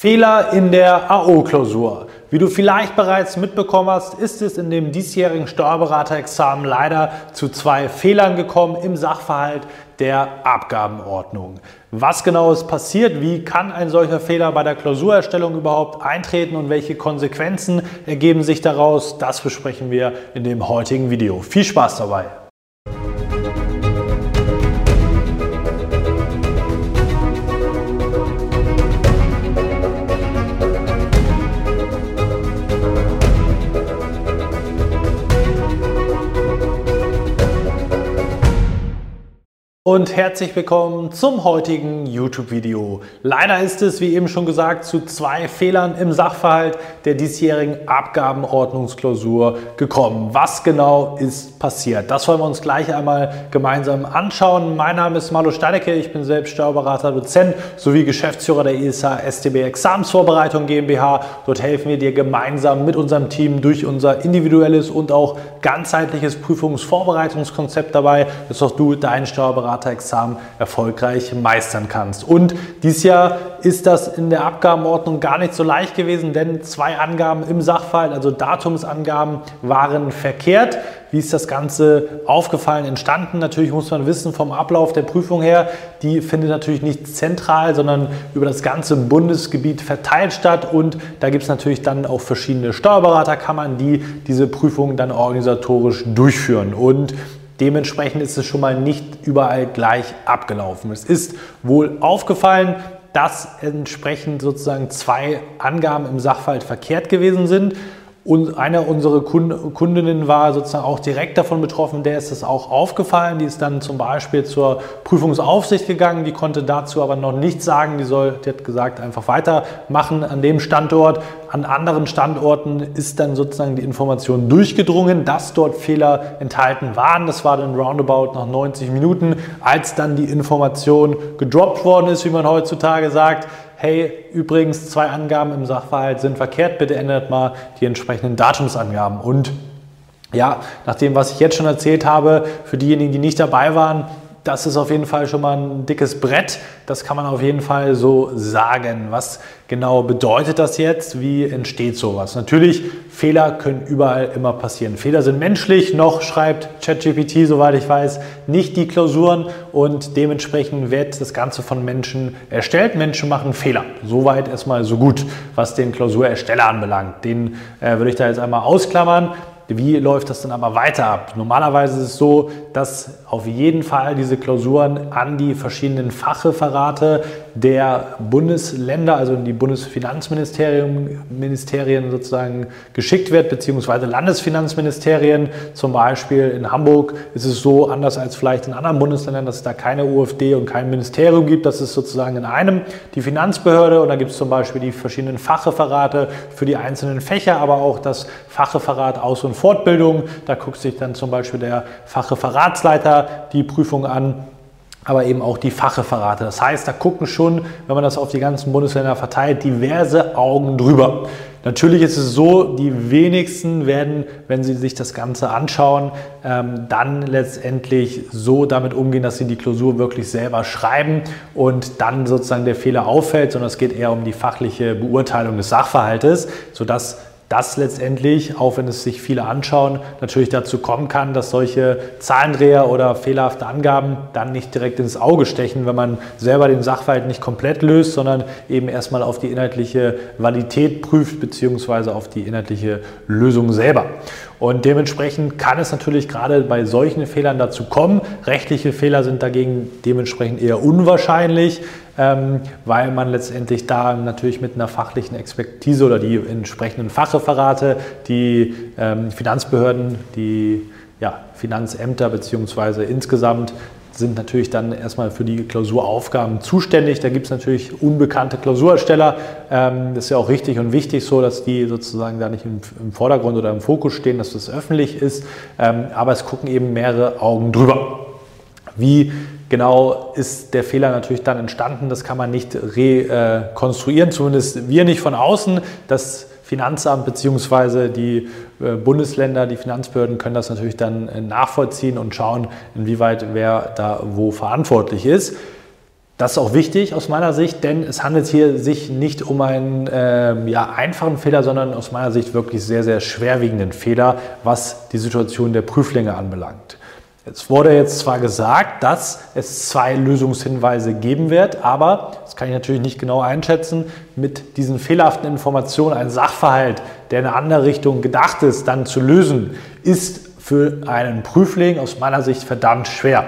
Fehler in der AO-Klausur. Wie du vielleicht bereits mitbekommen hast, ist es in dem diesjährigen Steuerberaterexamen leider zu zwei Fehlern gekommen im Sachverhalt der Abgabenordnung. Was genau ist passiert? Wie kann ein solcher Fehler bei der Klausurerstellung überhaupt eintreten und welche Konsequenzen ergeben sich daraus? Das besprechen wir in dem heutigen Video. Viel Spaß dabei! Und herzlich willkommen zum heutigen YouTube-Video. Leider ist es, wie eben schon gesagt, zu zwei Fehlern im Sachverhalt der diesjährigen Abgabenordnungsklausur gekommen. Was genau ist passiert? Das wollen wir uns gleich einmal gemeinsam anschauen. Mein Name ist Marlo Steinecke, ich bin selbst Steuerberater, Dozent sowie Geschäftsführer der ISA STB Examensvorbereitung GmbH. Dort helfen wir dir gemeinsam mit unserem Team durch unser individuelles und auch ganzheitliches Prüfungsvorbereitungskonzept dabei, dass auch du deinen Steuerberater Beraterexamen erfolgreich meistern kannst. Und dieses Jahr ist das in der Abgabenordnung gar nicht so leicht gewesen, denn zwei Angaben im Sachfall, also Datumsangaben, waren verkehrt. Wie ist das Ganze aufgefallen, entstanden? Natürlich muss man wissen vom Ablauf der Prüfung her, die findet natürlich nicht zentral, sondern über das ganze Bundesgebiet verteilt statt und da gibt es natürlich dann auch verschiedene Steuerberaterkammern, die diese Prüfung dann organisatorisch durchführen. Und Dementsprechend ist es schon mal nicht überall gleich abgelaufen. Es ist wohl aufgefallen, dass entsprechend sozusagen zwei Angaben im Sachverhalt verkehrt gewesen sind. Und eine unserer Kundinnen war sozusagen auch direkt davon betroffen, der ist es auch aufgefallen. Die ist dann zum Beispiel zur Prüfungsaufsicht gegangen, die konnte dazu aber noch nichts sagen. Die, soll, die hat gesagt, einfach weitermachen an dem Standort. An anderen Standorten ist dann sozusagen die Information durchgedrungen, dass dort Fehler enthalten waren. Das war dann roundabout nach 90 Minuten, als dann die Information gedroppt worden ist, wie man heutzutage sagt hey, übrigens zwei Angaben im Sachverhalt sind verkehrt, bitte ändert mal die entsprechenden Datumsangaben. Und ja, nach dem, was ich jetzt schon erzählt habe, für diejenigen, die nicht dabei waren, das ist auf jeden Fall schon mal ein dickes Brett. Das kann man auf jeden Fall so sagen. Was genau bedeutet das jetzt? Wie entsteht sowas? Natürlich, Fehler können überall immer passieren. Fehler sind menschlich, noch schreibt ChatGPT, soweit ich weiß, nicht die Klausuren und dementsprechend wird das Ganze von Menschen erstellt. Menschen machen Fehler. Soweit erstmal so gut, was den Klausurersteller anbelangt. Den äh, würde ich da jetzt einmal ausklammern. Wie läuft das dann aber weiter ab? Normalerweise ist es so, dass auf jeden Fall diese Klausuren an die verschiedenen Fachreferate der Bundesländer, also in die Bundesfinanzministerien Ministerien sozusagen geschickt wird, beziehungsweise Landesfinanzministerien. Zum Beispiel in Hamburg ist es so, anders als vielleicht in anderen Bundesländern, dass es da keine UFD und kein Ministerium gibt. Das ist sozusagen in einem die Finanzbehörde und da gibt es zum Beispiel die verschiedenen Fachreferate für die einzelnen Fächer, aber auch das Fachreferat Aus- und Fortbildung. Da guckt sich dann zum Beispiel der Fachreferatsleiter die Prüfung an aber eben auch die Fachreferate. Das heißt, da gucken schon, wenn man das auf die ganzen Bundesländer verteilt, diverse Augen drüber. Natürlich ist es so, die wenigsten werden, wenn sie sich das Ganze anschauen, ähm, dann letztendlich so damit umgehen, dass sie die Klausur wirklich selber schreiben und dann sozusagen der Fehler auffällt, sondern es geht eher um die fachliche Beurteilung des Sachverhaltes, sodass das letztendlich, auch wenn es sich viele anschauen, natürlich dazu kommen kann, dass solche Zahlendreher oder fehlerhafte Angaben dann nicht direkt ins Auge stechen, wenn man selber den Sachverhalt nicht komplett löst, sondern eben erstmal auf die inhaltliche Validität prüft, beziehungsweise auf die inhaltliche Lösung selber. Und dementsprechend kann es natürlich gerade bei solchen Fehlern dazu kommen. Rechtliche Fehler sind dagegen dementsprechend eher unwahrscheinlich, weil man letztendlich da natürlich mit einer fachlichen Expertise oder die entsprechenden Fachreferate, die ähm, Finanzbehörden, die ja, Finanzämter beziehungsweise insgesamt sind natürlich dann erstmal für die Klausuraufgaben zuständig. Da gibt es natürlich unbekannte Klausurersteller. Ähm, das ist ja auch richtig und wichtig so, dass die sozusagen da nicht im, Vordergrund oder im Fokus stehen, dass das öffentlich ist. Ähm, aber es gucken eben mehrere Augen drüber. Wie genau ist der Fehler natürlich dann entstanden? Das kann man nicht rekonstruieren, zumindest wir nicht von außen. Das Finanzamt bzw. die äh, Bundesländer, die Finanzbehörden können das natürlich dann äh, nachvollziehen und schauen, inwieweit wer da wo verantwortlich ist. Das ist auch wichtig aus meiner Sicht, denn es handelt hier sich nicht um einen äh, ja, einfachen Fehler, sondern aus meiner Sicht wirklich sehr, sehr schwerwiegenden Fehler, was die Situation der Prüflinge anbelangt. Es wurde jetzt zwar gesagt, dass es zwei Lösungshinweise geben wird, aber, das kann ich natürlich nicht genau einschätzen, mit diesen fehlerhaften Informationen einen Sachverhalt, der in eine andere Richtung gedacht ist, dann zu lösen, ist für einen Prüfling aus meiner Sicht verdammt schwer.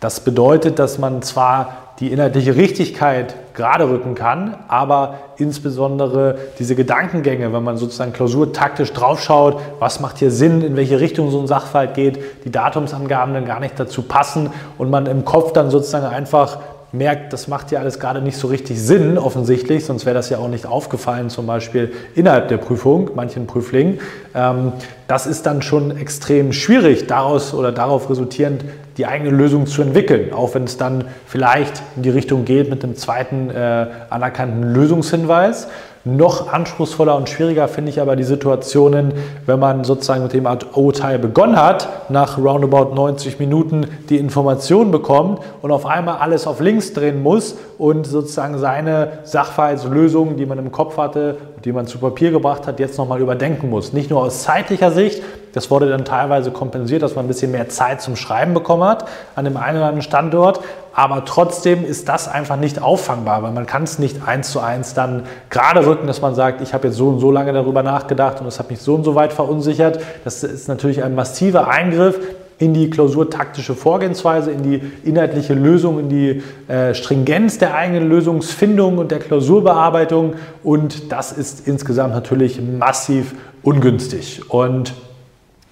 Das bedeutet, dass man zwar die inhaltliche Richtigkeit gerade rücken kann, aber insbesondere diese Gedankengänge, wenn man sozusagen klausurtaktisch draufschaut, was macht hier Sinn, in welche Richtung so ein Sachverhalt geht, die Datumsangaben dann gar nicht dazu passen und man im Kopf dann sozusagen einfach merkt, das macht ja alles gerade nicht so richtig Sinn, offensichtlich, sonst wäre das ja auch nicht aufgefallen, zum Beispiel innerhalb der Prüfung, manchen Prüflingen. Ähm, das ist dann schon extrem schwierig, daraus oder darauf resultierend die eigene Lösung zu entwickeln, auch wenn es dann vielleicht in die Richtung geht mit einem zweiten äh, anerkannten Lösungshinweis. Noch anspruchsvoller und schwieriger finde ich aber die Situationen, wenn man sozusagen mit dem O-Teil begonnen hat, nach roundabout 90 Minuten die Information bekommt und auf einmal alles auf links drehen muss und sozusagen seine Sachverhaltslösung, die man im Kopf hatte, die man zu Papier gebracht hat, jetzt nochmal überdenken muss. Nicht nur aus zeitlicher Sicht, das wurde dann teilweise kompensiert, dass man ein bisschen mehr Zeit zum Schreiben bekommen hat an dem einen oder anderen Standort, aber trotzdem ist das einfach nicht auffangbar, weil man kann es nicht eins zu eins dann gerade rücken, dass man sagt, ich habe jetzt so und so lange darüber nachgedacht und es hat mich so und so weit verunsichert. Das ist natürlich ein massiver Eingriff in die klausurtaktische Vorgehensweise, in die inhaltliche Lösung, in die äh, Stringenz der eigenen Lösungsfindung und der Klausurbearbeitung und das ist insgesamt natürlich massiv ungünstig und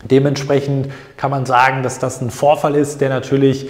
Dementsprechend kann man sagen, dass das ein Vorfall ist, der natürlich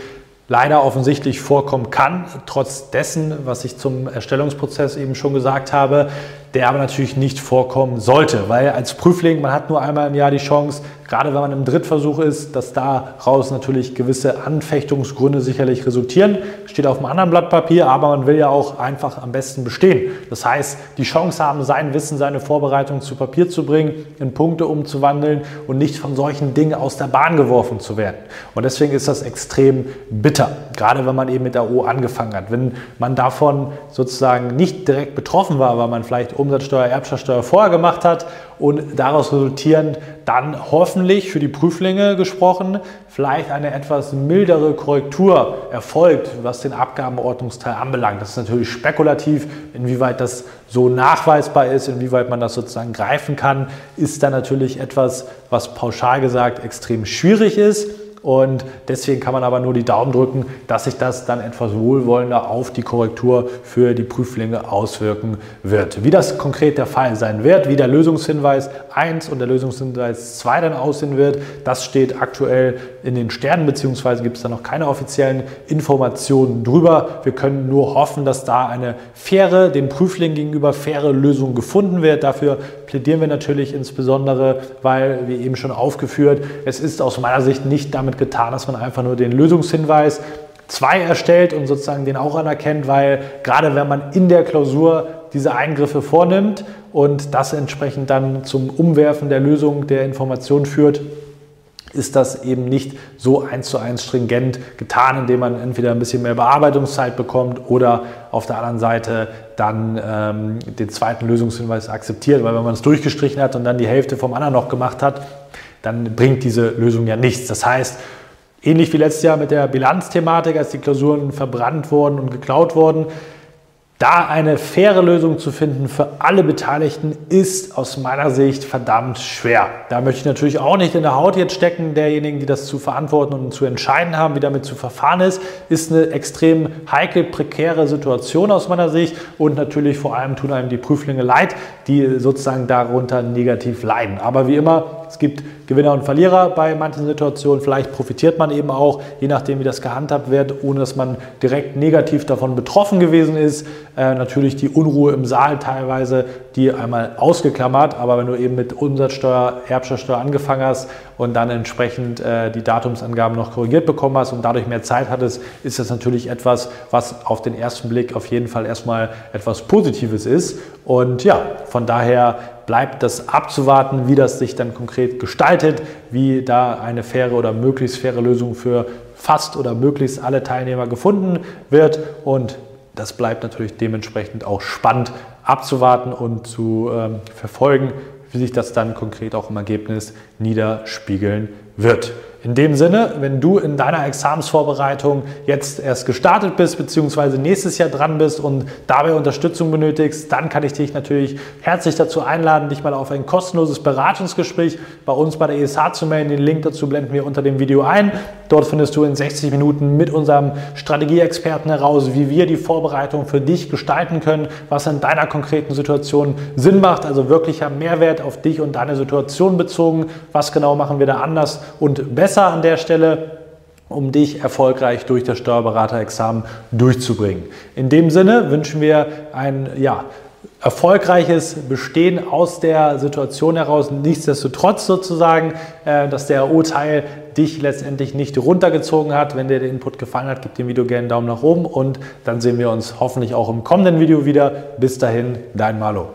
leider offensichtlich vorkommen kann, trotz dessen, was ich zum Erstellungsprozess eben schon gesagt habe, der aber natürlich nicht vorkommen sollte, weil als Prüfling, man hat nur einmal im Jahr die Chance, gerade wenn man im Drittversuch ist, dass daraus natürlich gewisse Anfechtungsgründe sicherlich resultieren. Steht auf einem anderen Blatt Papier, aber man will ja auch einfach am besten bestehen. Das heißt, die Chance haben, sein Wissen, seine Vorbereitung zu Papier zu bringen, in Punkte umzuwandeln und nicht von solchen Dingen aus der Bahn geworfen zu werden. Und deswegen ist das extrem bitter, gerade wenn man eben mit der O angefangen hat. Wenn man davon sozusagen nicht direkt betroffen war, weil man vielleicht Umsatzsteuer, Erbschaftssteuer vorher gemacht hat und daraus resultierend dann hoffentlich für die Prüflinge gesprochen vielleicht eine etwas mildere Korrektur erfolgt, was den Abgabenordnungsteil anbelangt. Das ist natürlich spekulativ, inwieweit das so nachweisbar ist, inwieweit man das sozusagen greifen kann, ist dann natürlich etwas, was pauschal gesagt extrem schwierig ist. Und deswegen kann man aber nur die Daumen drücken, dass sich das dann etwas wohlwollender auf die Korrektur für die Prüflinge auswirken wird. Wie das konkret der Fall sein wird, wie der Lösungshinweis 1 und der Lösungshinweis 2 dann aussehen wird, das steht aktuell in den Sternen, beziehungsweise gibt es da noch keine offiziellen Informationen drüber. Wir können nur hoffen, dass da eine faire, den Prüflingen gegenüber faire Lösung gefunden wird. Dafür plädieren wir natürlich insbesondere, weil, wie eben schon aufgeführt, es ist aus meiner Sicht nicht damit getan, dass man einfach nur den Lösungshinweis 2 erstellt und sozusagen den auch anerkennt, weil gerade wenn man in der Klausur diese Eingriffe vornimmt und das entsprechend dann zum Umwerfen der Lösung der Information führt, ist das eben nicht so eins zu eins stringent getan, indem man entweder ein bisschen mehr Bearbeitungszeit bekommt oder auf der anderen Seite dann ähm, den zweiten Lösungshinweis akzeptiert, weil wenn man es durchgestrichen hat und dann die Hälfte vom anderen noch gemacht hat, dann bringt diese Lösung ja nichts. Das heißt, ähnlich wie letztes Jahr mit der Bilanzthematik, als die Klausuren verbrannt wurden und geklaut wurden, da eine faire Lösung zu finden für alle Beteiligten ist aus meiner Sicht verdammt schwer. Da möchte ich natürlich auch nicht in der Haut jetzt stecken, derjenigen, die das zu verantworten und zu entscheiden haben, wie damit zu verfahren ist. Ist eine extrem heikle, prekäre Situation aus meiner Sicht und natürlich vor allem tun einem die Prüflinge leid, die sozusagen darunter negativ leiden. Aber wie immer, es gibt Gewinner und Verlierer bei manchen Situationen. Vielleicht profitiert man eben auch, je nachdem, wie das gehandhabt wird, ohne dass man direkt negativ davon betroffen gewesen ist. Äh, natürlich die Unruhe im Saal teilweise, die einmal ausgeklammert, aber wenn du eben mit Umsatzsteuer, Erbschaftssteuer angefangen hast und dann entsprechend äh, die Datumsangaben noch korrigiert bekommen hast und dadurch mehr Zeit hattest, ist das natürlich etwas, was auf den ersten Blick auf jeden Fall erstmal etwas Positives ist. Und ja, von daher bleibt das abzuwarten, wie das sich dann konkret gestaltet, wie da eine faire oder möglichst faire Lösung für fast oder möglichst alle Teilnehmer gefunden wird. Und das bleibt natürlich dementsprechend auch spannend abzuwarten und zu ähm, verfolgen, wie sich das dann konkret auch im Ergebnis niederspiegeln wird. In dem Sinne, wenn du in deiner Examensvorbereitung jetzt erst gestartet bist, beziehungsweise nächstes Jahr dran bist und dabei Unterstützung benötigst, dann kann ich dich natürlich herzlich dazu einladen, dich mal auf ein kostenloses Beratungsgespräch bei uns bei der ESH zu melden. Den Link dazu blenden wir unter dem Video ein. Dort findest du in 60 Minuten mit unserem Strategieexperten heraus, wie wir die Vorbereitung für dich gestalten können, was in deiner konkreten Situation Sinn macht, also wirklicher Mehrwert auf dich und deine Situation bezogen. Was genau machen wir da anders und besser? Besser an der Stelle, um dich erfolgreich durch das Steuerberaterexamen durchzubringen. In dem Sinne wünschen wir ein ja, erfolgreiches Bestehen aus der Situation heraus. Nichtsdestotrotz sozusagen, äh, dass der O-Teil dich letztendlich nicht runtergezogen hat. Wenn dir der Input gefallen hat, gib dem Video gerne einen Daumen nach oben und dann sehen wir uns hoffentlich auch im kommenden Video wieder. Bis dahin, dein Malo.